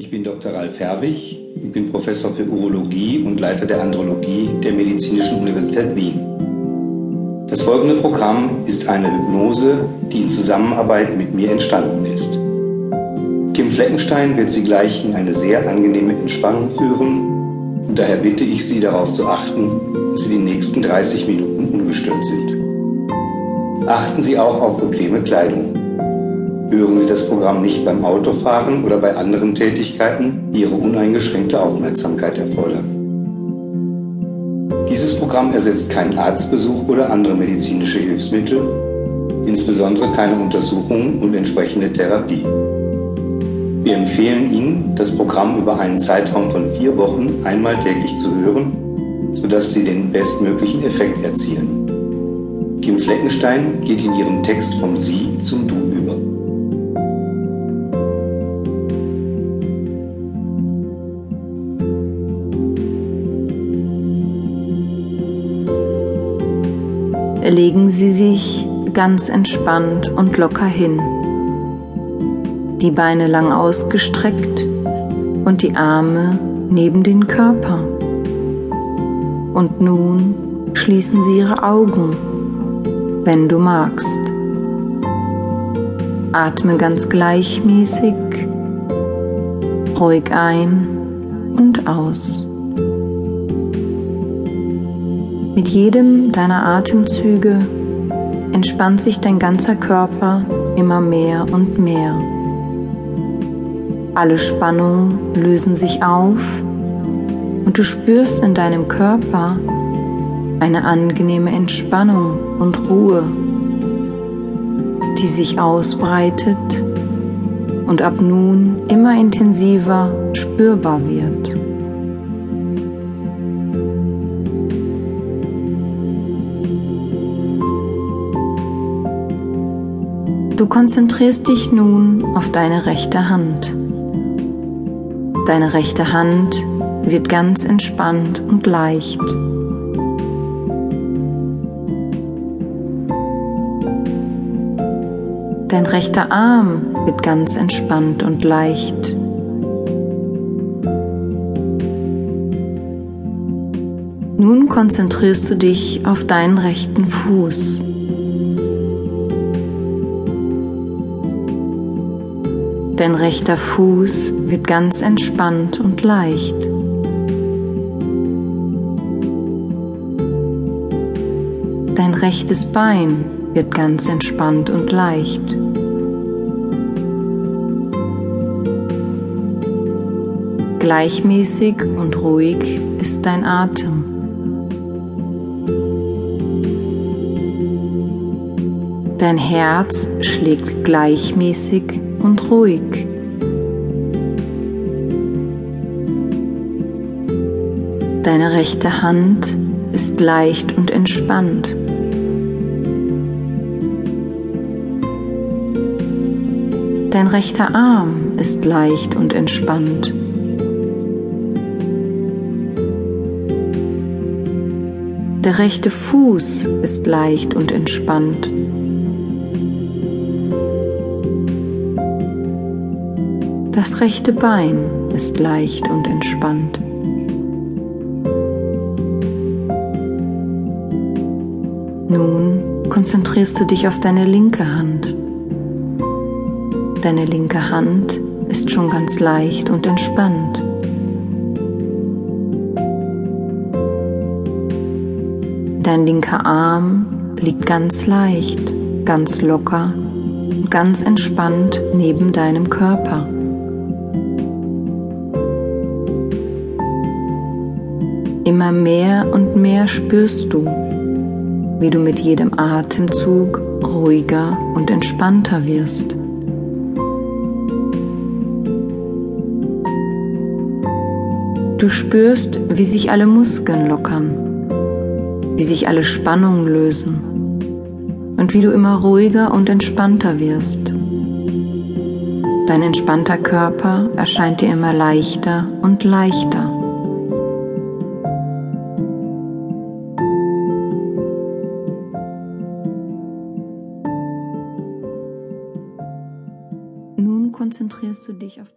Ich bin Dr. Ralf Herwig, ich bin Professor für Urologie und Leiter der Andrologie der Medizinischen Universität Wien. Das folgende Programm ist eine Hypnose, die in Zusammenarbeit mit mir entstanden ist. Kim Fleckenstein wird Sie gleich in eine sehr angenehme Entspannung führen und daher bitte ich Sie darauf zu achten, dass Sie die nächsten 30 Minuten ungestört sind. Achten Sie auch auf bequeme Kleidung. Hören Sie das Programm nicht beim Autofahren oder bei anderen Tätigkeiten, die Ihre uneingeschränkte Aufmerksamkeit erfordern. Dieses Programm ersetzt keinen Arztbesuch oder andere medizinische Hilfsmittel, insbesondere keine Untersuchungen und entsprechende Therapie. Wir empfehlen Ihnen, das Programm über einen Zeitraum von vier Wochen einmal täglich zu hören, sodass Sie den bestmöglichen Effekt erzielen. Kim Fleckenstein geht in ihrem Text vom Sie zum Du legen Sie sich ganz entspannt und locker hin. Die Beine lang ausgestreckt und die Arme neben den Körper. Und nun schließen Sie Ihre Augen, wenn du magst. Atme ganz gleichmäßig, ruhig ein und aus. Mit jedem deiner Atemzüge entspannt sich dein ganzer Körper immer mehr und mehr. Alle Spannungen lösen sich auf und du spürst in deinem Körper eine angenehme Entspannung und Ruhe, die sich ausbreitet und ab nun immer intensiver spürbar wird. Du konzentrierst dich nun auf deine rechte Hand. Deine rechte Hand wird ganz entspannt und leicht. Dein rechter Arm wird ganz entspannt und leicht. Nun konzentrierst du dich auf deinen rechten Fuß. Dein rechter Fuß wird ganz entspannt und leicht. Dein rechtes Bein wird ganz entspannt und leicht. Gleichmäßig und ruhig ist dein Atem. Dein Herz schlägt gleichmäßig und ruhig. Deine rechte Hand ist leicht und entspannt. Dein rechter Arm ist leicht und entspannt. Der rechte Fuß ist leicht und entspannt. Das rechte Bein ist leicht und entspannt. Nun konzentrierst du dich auf deine linke Hand. Deine linke Hand ist schon ganz leicht und entspannt. Dein linker Arm liegt ganz leicht, ganz locker ganz entspannt neben deinem Körper. Immer mehr und mehr spürst du, wie du mit jedem Atemzug ruhiger und entspannter wirst. Du spürst, wie sich alle Muskeln lockern, wie sich alle Spannungen lösen und wie du immer ruhiger und entspannter wirst. Dein entspannter Körper erscheint dir immer leichter und leichter. Konzentrierst du dich auf dein